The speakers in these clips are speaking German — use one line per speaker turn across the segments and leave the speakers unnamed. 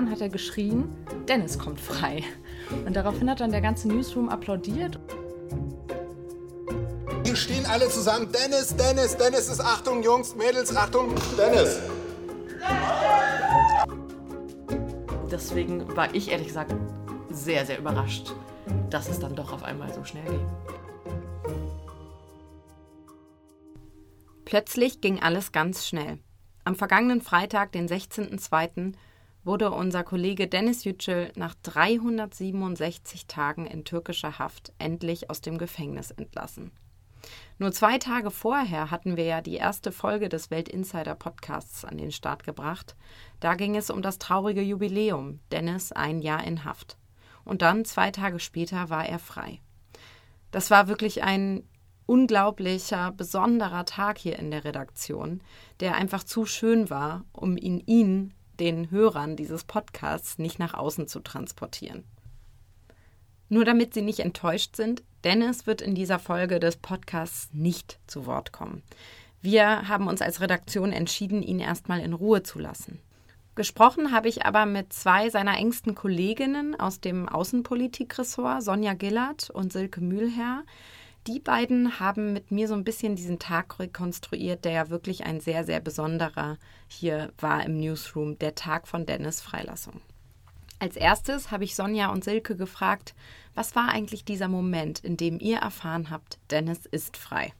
irgendwann hat er geschrien, Dennis kommt frei. Und daraufhin hat dann der ganze Newsroom applaudiert.
Hier stehen alle zusammen. Dennis, Dennis, Dennis ist Achtung, Jungs, Mädels, Achtung, Dennis.
Deswegen war ich ehrlich gesagt sehr, sehr überrascht, dass es dann doch auf einmal so schnell ging.
Plötzlich ging alles ganz schnell. Am vergangenen Freitag, den 16.02., wurde unser Kollege Dennis Yücel nach 367 Tagen in türkischer Haft endlich aus dem Gefängnis entlassen. Nur zwei Tage vorher hatten wir ja die erste Folge des Weltinsider Podcasts an den Start gebracht. Da ging es um das traurige Jubiläum, Dennis ein Jahr in Haft. Und dann, zwei Tage später, war er frei. Das war wirklich ein unglaublicher, besonderer Tag hier in der Redaktion, der einfach zu schön war, um ihn Ihnen, den Hörern dieses Podcasts, nicht nach außen zu transportieren. Nur damit Sie nicht enttäuscht sind, Dennis wird in dieser Folge des Podcasts nicht zu Wort kommen. Wir haben uns als Redaktion entschieden, ihn erstmal in Ruhe zu lassen. Gesprochen habe ich aber mit zwei seiner engsten Kolleginnen aus dem Außenpolitikressort, Sonja Gillert und Silke Mühlherr. Die beiden haben mit mir so ein bisschen diesen Tag rekonstruiert, der ja wirklich ein sehr, sehr besonderer hier war im Newsroom, der Tag von Dennis Freilassung. Als erstes habe ich Sonja und Silke gefragt, was war eigentlich dieser Moment, in dem ihr erfahren habt, Dennis ist frei?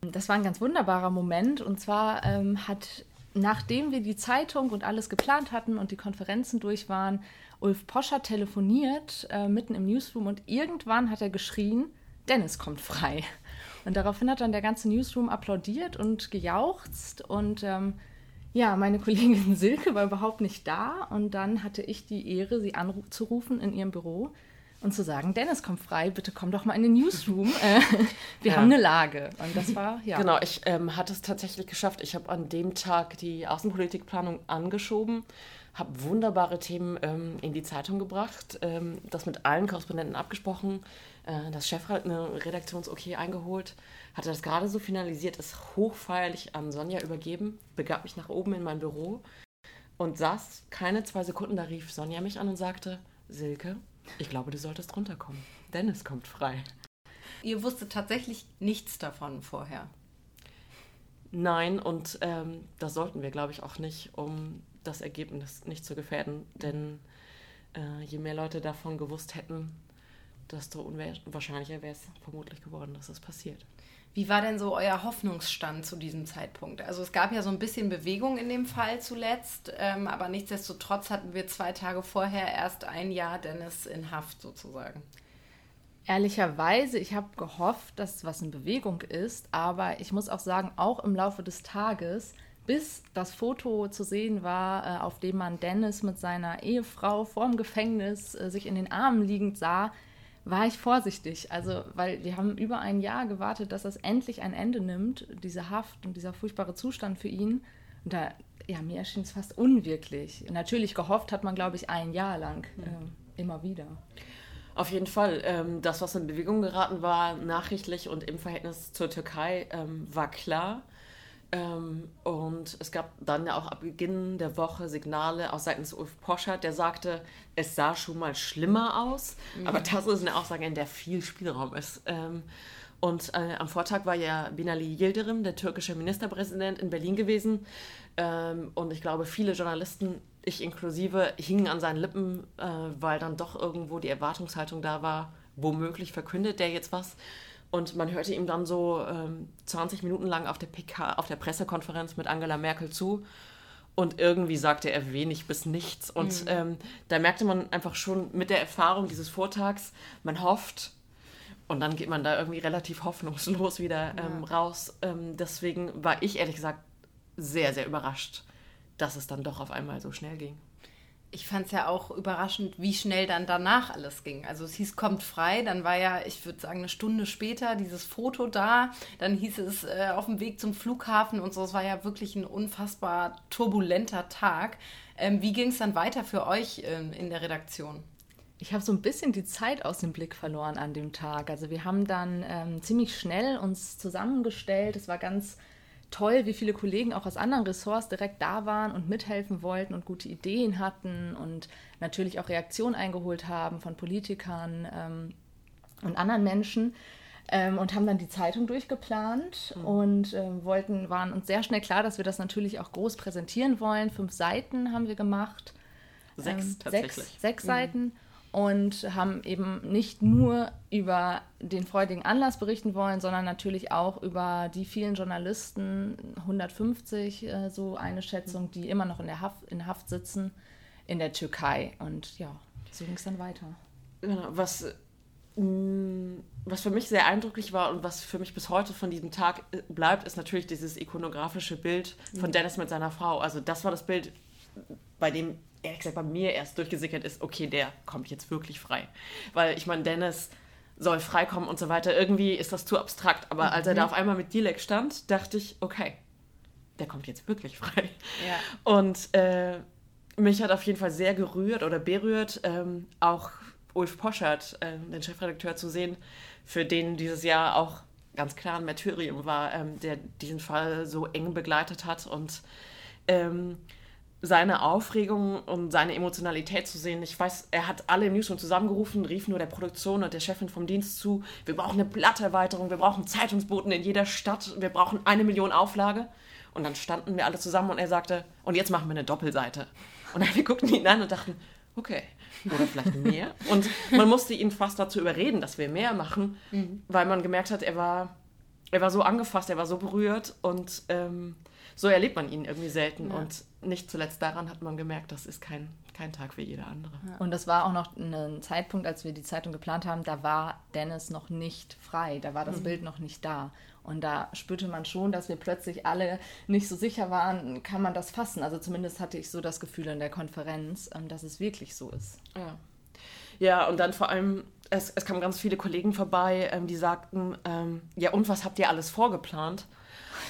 Das war ein ganz wunderbarer Moment. Und zwar ähm, hat, nachdem wir die Zeitung und alles geplant hatten und die Konferenzen durch waren, Ulf Poscher telefoniert äh, mitten im Newsroom und irgendwann hat er geschrien, Dennis kommt frei. Und daraufhin hat dann der ganze Newsroom applaudiert und gejauchzt und ähm, ja, meine Kollegin Silke war überhaupt nicht da und dann hatte ich die Ehre, sie anzurufen in ihrem Büro und zu sagen, Dennis, komm frei, bitte komm doch mal in den Newsroom. Äh, wir ja. haben eine Lage. Und das war, ja.
Genau, ich ähm, hatte es tatsächlich geschafft. Ich habe an dem Tag die Außenpolitikplanung angeschoben, habe wunderbare Themen ähm, in die Zeitung gebracht, ähm, das mit allen Korrespondenten abgesprochen, äh, das Redaktions-Okay eingeholt, hatte das gerade so finalisiert, es hochfeierlich an Sonja übergeben, begab mich nach oben in mein Büro und saß keine zwei Sekunden, da rief Sonja mich an und sagte, Silke, ich glaube, du solltest runterkommen. Dennis kommt frei.
Ihr wusstet tatsächlich nichts davon vorher.
Nein, und ähm, das sollten wir, glaube ich, auch nicht, um das Ergebnis nicht zu gefährden. Denn äh, je mehr Leute davon gewusst hätten, desto unwahrscheinlicher wäre es vermutlich geworden, dass es das passiert.
Wie war denn so euer Hoffnungsstand zu diesem Zeitpunkt? Also es gab ja so ein bisschen Bewegung in dem Fall zuletzt, ähm, aber nichtsdestotrotz hatten wir zwei Tage vorher erst ein Jahr Dennis in Haft sozusagen.
Ehrlicherweise, ich habe gehofft, dass was in Bewegung ist, aber ich muss auch sagen, auch im Laufe des Tages, bis das Foto zu sehen war, äh, auf dem man Dennis mit seiner Ehefrau vorm Gefängnis äh, sich in den Armen liegend sah, war ich vorsichtig. Also, weil wir haben über ein Jahr gewartet, dass das endlich ein Ende nimmt, diese Haft und dieser furchtbare Zustand für ihn. Und da, ja, mir erschien es fast unwirklich. Natürlich gehofft hat man, glaube ich, ein Jahr lang äh, immer wieder.
Auf jeden Fall. Ähm, das, was in Bewegung geraten war, nachrichtlich und im Verhältnis zur Türkei, ähm, war klar. Ähm, und es gab dann ja auch ab Beginn der Woche Signale aus seitens Ulf Poschert, der sagte, es sah schon mal schlimmer aus. Mhm. Aber das ist eine Aussage, in der viel Spielraum ist. Ähm, und äh, am Vortag war ja Binali Yildirim, der türkische Ministerpräsident, in Berlin gewesen. Ähm, und ich glaube, viele Journalisten, ich inklusive, hingen an seinen Lippen, äh, weil dann doch irgendwo die Erwartungshaltung da war, womöglich verkündet der jetzt was. Und man hörte ihm dann so ähm, 20 Minuten lang auf der PK, auf der Pressekonferenz mit Angela Merkel zu. Und irgendwie sagte er wenig bis nichts. Und mhm. ähm, da merkte man einfach schon mit der Erfahrung dieses Vortags, man hofft, und dann geht man da irgendwie relativ hoffnungslos wieder ähm, ja. raus. Ähm, deswegen war ich ehrlich gesagt sehr, sehr überrascht, dass es dann doch auf einmal so schnell ging
ich fand es ja auch überraschend, wie schnell dann danach alles ging. Also es hieß, kommt frei, dann war ja, ich würde sagen, eine Stunde später dieses Foto da, dann hieß es äh, auf dem Weg zum Flughafen und so. Es war ja wirklich ein unfassbar turbulenter Tag. Ähm, wie ging es dann weiter für euch ähm, in der Redaktion?
Ich habe so ein bisschen die Zeit aus dem Blick verloren an dem Tag. Also wir haben dann ähm, ziemlich schnell uns zusammengestellt. Es war ganz toll, wie viele Kollegen auch aus anderen Ressorts direkt da waren und mithelfen wollten und gute Ideen hatten und natürlich auch Reaktionen eingeholt haben von Politikern ähm, und anderen Menschen. Ähm, und haben dann die Zeitung durchgeplant mhm. und äh, wollten, waren uns sehr schnell klar, dass wir das natürlich auch groß präsentieren wollen. Fünf Seiten haben wir gemacht.
Sechs ähm, tatsächlich.
Sechs, sechs mhm. Seiten und haben eben nicht nur über den freudigen Anlass berichten wollen, sondern natürlich auch über die vielen Journalisten, 150 äh, so eine Schätzung, die immer noch in der Haft, in Haft sitzen in der Türkei. Und ja, so ging es dann weiter.
Genau, was, mm, was für mich sehr eindrücklich war und was für mich bis heute von diesem Tag äh, bleibt, ist natürlich dieses ikonografische Bild von Dennis mit seiner Frau. Also das war das Bild, bei dem ehrlich gesagt bei mir erst durchgesickert ist, okay, der kommt jetzt wirklich frei. Weil ich meine, Dennis soll freikommen und so weiter. Irgendwie ist das zu abstrakt. Aber mhm. als er da mhm. auf einmal mit Dilek stand, dachte ich, okay, der kommt jetzt wirklich frei. Ja. Und äh, mich hat auf jeden Fall sehr gerührt oder berührt, ähm, auch Ulf Poschert, äh, den Chefredakteur, zu sehen, für den dieses Jahr auch ganz klar ein Martyrium war, ähm, der diesen Fall so eng begleitet hat und ähm, seine Aufregung und seine Emotionalität zu sehen. Ich weiß, er hat alle im Newsroom zusammengerufen, rief nur der Produktion und der Chefin vom Dienst zu, wir brauchen eine Blatterweiterung, wir brauchen Zeitungsboten in jeder Stadt, wir brauchen eine Million Auflage. Und dann standen wir alle zusammen und er sagte, und jetzt machen wir eine Doppelseite. Und wir guckten ihn an und dachten, okay, oder vielleicht mehr. Und man musste ihn fast dazu überreden, dass wir mehr machen, mhm. weil man gemerkt hat, er war, er war so angefasst, er war so berührt und ähm, so erlebt man ihn irgendwie selten. Ja. Und nicht zuletzt daran hat man gemerkt, das ist kein, kein Tag wie jeder andere.
Ja. Und das war auch noch ein Zeitpunkt, als wir die Zeitung geplant haben, da war Dennis noch nicht frei, da war das mhm. Bild noch nicht da. Und da spürte man schon, dass wir plötzlich alle nicht so sicher waren, kann man das fassen. Also zumindest hatte ich so das Gefühl in der Konferenz, ähm, dass es wirklich so ist.
Ja, ja und dann vor allem, es, es kamen ganz viele Kollegen vorbei, ähm, die sagten, ähm, ja und was habt ihr alles vorgeplant?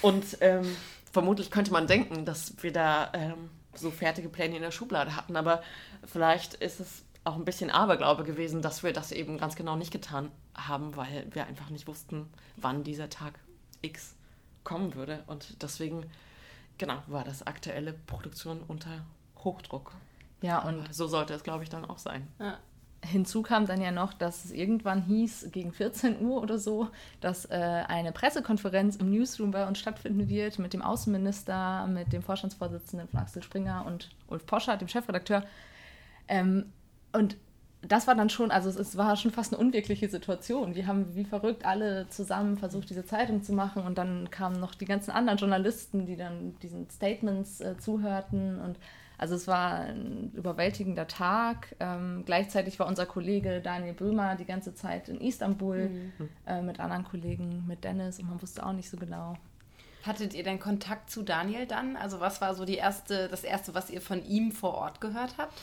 Und ähm, vermutlich könnte man denken, dass wir da ähm, so fertige Pläne in der Schublade hatten, aber vielleicht ist es auch ein bisschen Aberglaube gewesen, dass wir das eben ganz genau nicht getan haben, weil wir einfach nicht wussten, wann dieser Tag X kommen würde. Und deswegen, genau, war das aktuelle Produktion unter Hochdruck.
Ja, und
aber so sollte es, glaube ich, dann auch sein.
Ja. Hinzu kam dann ja noch, dass es irgendwann hieß, gegen 14 Uhr oder so, dass äh, eine Pressekonferenz im Newsroom bei uns stattfinden wird mit dem Außenminister, mit dem Vorstandsvorsitzenden von Axel Springer und Ulf Poscher, dem Chefredakteur. Ähm, und das war dann schon, also es, es, war schon fast eine unwirkliche Situation. Wir haben wie verrückt alle zusammen versucht, diese Zeitung zu machen und dann kamen noch die ganzen anderen Journalisten, die dann diesen Statements äh, zuhörten und also es war ein überwältigender Tag. Ähm, gleichzeitig war unser Kollege Daniel Böhmer die ganze Zeit in Istanbul mhm. äh, mit anderen Kollegen, mit Dennis und man wusste auch nicht so genau.
Hattet ihr denn Kontakt zu Daniel dann? Also was war so die erste, das erste, was ihr von ihm vor Ort gehört habt?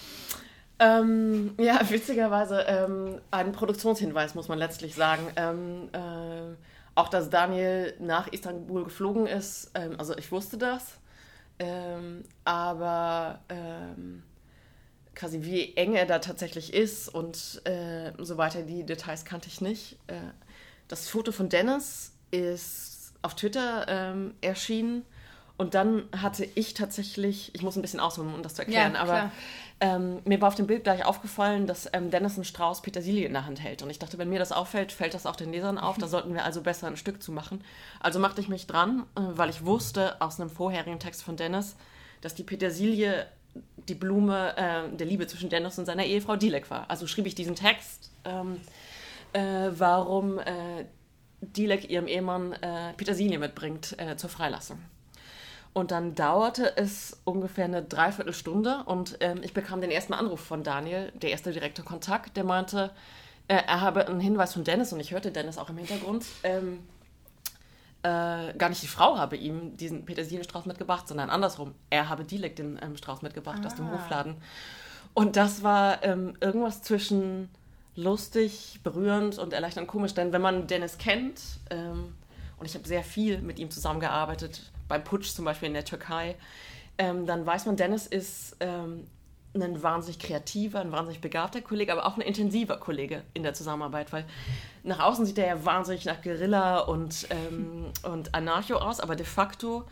Ähm, ja, witzigerweise ähm, ein Produktionshinweis, muss man letztlich sagen. Ähm, äh, auch, dass Daniel nach Istanbul geflogen ist, ähm, also ich wusste das. Ähm, aber ähm, quasi wie eng er da tatsächlich ist und äh, so weiter, die Details kannte ich nicht. Äh, das Foto von Dennis ist auf Twitter ähm, erschienen und dann hatte ich tatsächlich, ich muss ein bisschen ausholen, um das zu erklären, ja, aber ähm, mir war auf dem Bild gleich aufgefallen, dass ähm, Dennis einen Strauß Petersilie in der Hand hält. Und ich dachte, wenn mir das auffällt, fällt das auch den Lesern auf. Da sollten wir also besser ein Stück zu machen. Also machte ich mich dran, äh, weil ich wusste aus einem vorherigen Text von Dennis, dass die Petersilie die Blume äh, der Liebe zwischen Dennis und seiner Ehefrau Dilek war. Also schrieb ich diesen Text, ähm, äh, warum äh, Dilek ihrem Ehemann äh, Petersilie mitbringt äh, zur Freilassung. Und dann dauerte es ungefähr eine Dreiviertelstunde und ähm, ich bekam den ersten Anruf von Daniel, der erste direkte Kontakt, der meinte, äh, er habe einen Hinweis von Dennis und ich hörte Dennis auch im Hintergrund. Ähm, äh, gar nicht die Frau habe ihm diesen Petersilienstrauß mitgebracht, sondern andersrum. Er habe Dilek den ähm, Strauß mitgebracht ah. aus dem ah. Hofladen. Und das war ähm, irgendwas zwischen lustig, berührend und erleichternd komisch, denn wenn man Dennis kennt, ähm, und ich habe sehr viel mit ihm zusammengearbeitet, beim Putsch zum Beispiel in der Türkei, ähm, dann weiß man, Dennis ist ähm, ein wahnsinnig kreativer, ein wahnsinnig begabter Kollege, aber auch ein intensiver Kollege in der Zusammenarbeit, weil nach außen sieht er ja wahnsinnig nach Guerilla und, ähm, und Anarcho aus, aber de facto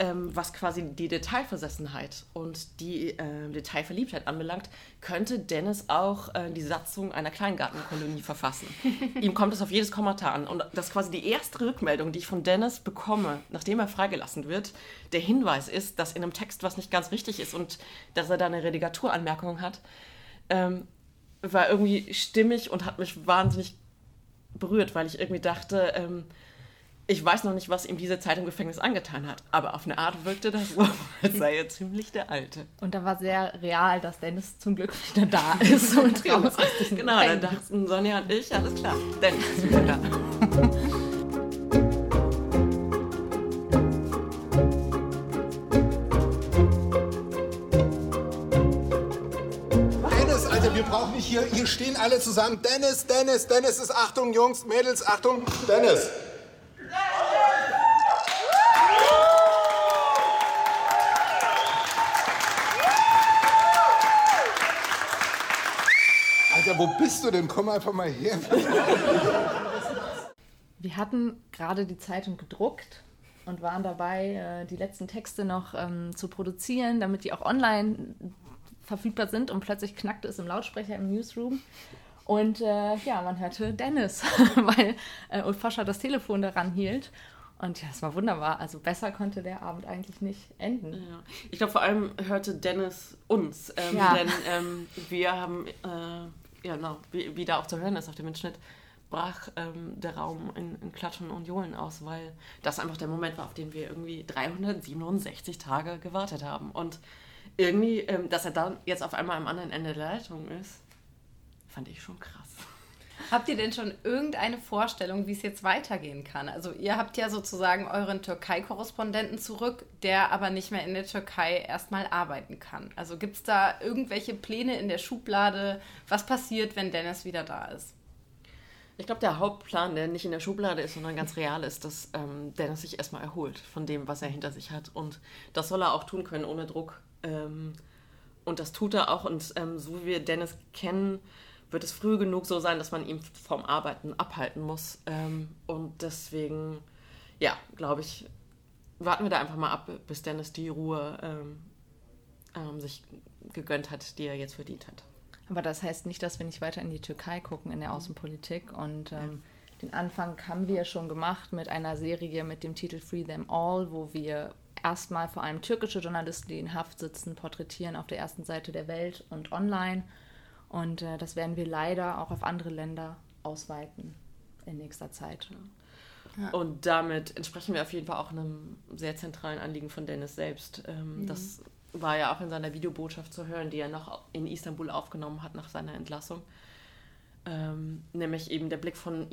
ähm, was quasi die Detailversessenheit und die äh, Detailverliebtheit anbelangt, könnte Dennis auch äh, die Satzung einer Kleingartenkolonie verfassen. Ihm kommt es auf jedes Kommentar an. Und das ist quasi die erste Rückmeldung, die ich von Dennis bekomme, nachdem er freigelassen wird. Der Hinweis ist, dass in einem Text was nicht ganz richtig ist und dass er da eine Redigaturanmerkung hat. Ähm, war irgendwie stimmig und hat mich wahnsinnig berührt, weil ich irgendwie dachte, ähm, ich weiß noch nicht, was ihm diese Zeit im Gefängnis angetan hat, aber auf eine Art wirkte das so, als sei er ziemlich der Alte.
Und da war sehr real, dass Dennis zum Glück wieder da ist und raus aus
Genau, dann dachten Sonja und ich, alles klar, Dennis ist wieder da.
Dennis, Alter, wir brauchen nicht hier, hier stehen alle zusammen. Dennis, Dennis, Dennis ist Achtung, Jungs, Mädels, Achtung, Dennis. Alter, wo bist du denn? Komm einfach mal her.
Wir hatten gerade die Zeitung gedruckt und waren dabei, äh, die letzten Texte noch ähm, zu produzieren, damit die auch online verfügbar sind. Und plötzlich knackte es im Lautsprecher im Newsroom. Und äh, ja, man hörte Dennis, weil äh, Ulf Foscher das Telefon daran hielt. Und ja, es war wunderbar. Also besser konnte der Abend eigentlich nicht enden. Ja.
Ich glaube, vor allem hörte Dennis uns. Ähm, ja. Denn ähm, wir haben äh, ja, genau, wie, wie da auch zu hören ist auf dem Mitschnitt, brach ähm, der Raum in, in, Klatschen und Johlen aus, weil das einfach der Moment war, auf den wir irgendwie 367 Tage gewartet haben. Und irgendwie, ähm, dass er dann jetzt auf einmal am anderen Ende der Leitung ist, fand ich schon krass.
Habt ihr denn schon irgendeine Vorstellung, wie es jetzt weitergehen kann? Also ihr habt ja sozusagen euren Türkei-Korrespondenten zurück, der aber nicht mehr in der Türkei erstmal arbeiten kann. Also gibt es da irgendwelche Pläne in der Schublade? Was passiert, wenn Dennis wieder da ist?
Ich glaube, der Hauptplan, der nicht in der Schublade ist, sondern ganz real ist, dass ähm, Dennis sich erstmal erholt von dem, was er hinter sich hat. Und das soll er auch tun können ohne Druck. Ähm, und das tut er auch. Und ähm, so wie wir Dennis kennen, wird es früh genug so sein, dass man ihn vom Arbeiten abhalten muss. Ähm, und deswegen, ja, glaube ich, warten wir da einfach mal ab, bis Dennis die Ruhe ähm, ähm, sich gegönnt hat, die er jetzt verdient hat.
Aber das heißt nicht, dass wir nicht weiter in die Türkei gucken in der Außenpolitik. Und ähm, den Anfang haben wir schon gemacht mit einer Serie mit dem Titel Free Them All, wo wir erstmal vor allem türkische Journalisten, die in Haft sitzen, porträtieren auf der ersten Seite der Welt und online und äh, das werden wir leider auch auf andere Länder ausweiten in nächster Zeit.
Ja. Und damit entsprechen wir auf jeden Fall auch einem sehr zentralen Anliegen von Dennis selbst. Ähm, mhm. Das war ja auch in seiner Videobotschaft zu hören, die er noch in Istanbul aufgenommen hat nach seiner Entlassung. Ähm, nämlich eben der Blick von,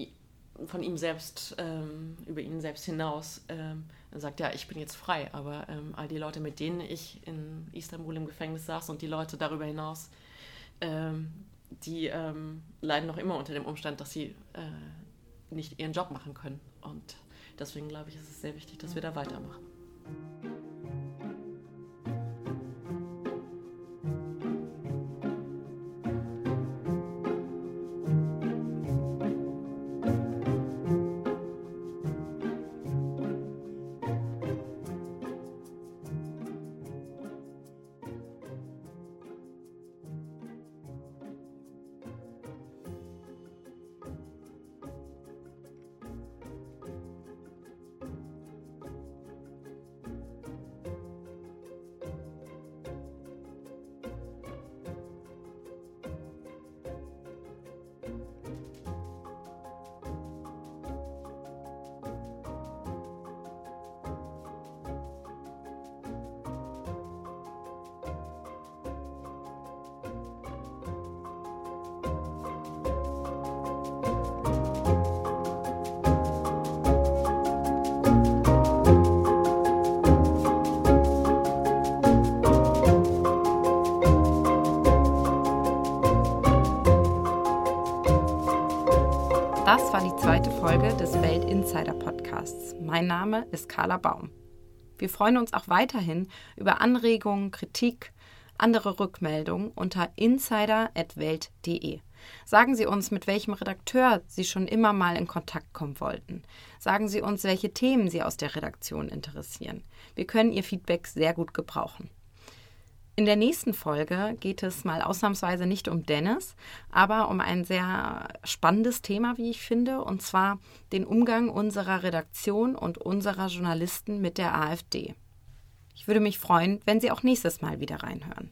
von ihm selbst, ähm, über ihn selbst hinaus. Ähm, er sagt, ja, ich bin jetzt frei, aber ähm, all die Leute, mit denen ich in Istanbul im Gefängnis saß und die Leute darüber hinaus, ähm, die ähm, leiden noch immer unter dem Umstand, dass sie äh, nicht ihren Job machen können. Und deswegen glaube ich, ist es sehr wichtig, dass wir da weitermachen.
Podcasts. Mein Name ist Carla Baum. Wir freuen uns auch weiterhin über Anregungen, Kritik, andere Rückmeldungen unter insider.welt.de. Sagen Sie uns, mit welchem Redakteur Sie schon immer mal in Kontakt kommen wollten. Sagen Sie uns, welche Themen Sie aus der Redaktion interessieren. Wir können Ihr Feedback sehr gut gebrauchen. In der nächsten Folge geht es mal ausnahmsweise nicht um Dennis, aber um ein sehr spannendes Thema, wie ich finde, und zwar den Umgang unserer Redaktion und unserer Journalisten mit der AfD. Ich würde mich freuen, wenn Sie auch nächstes Mal wieder reinhören.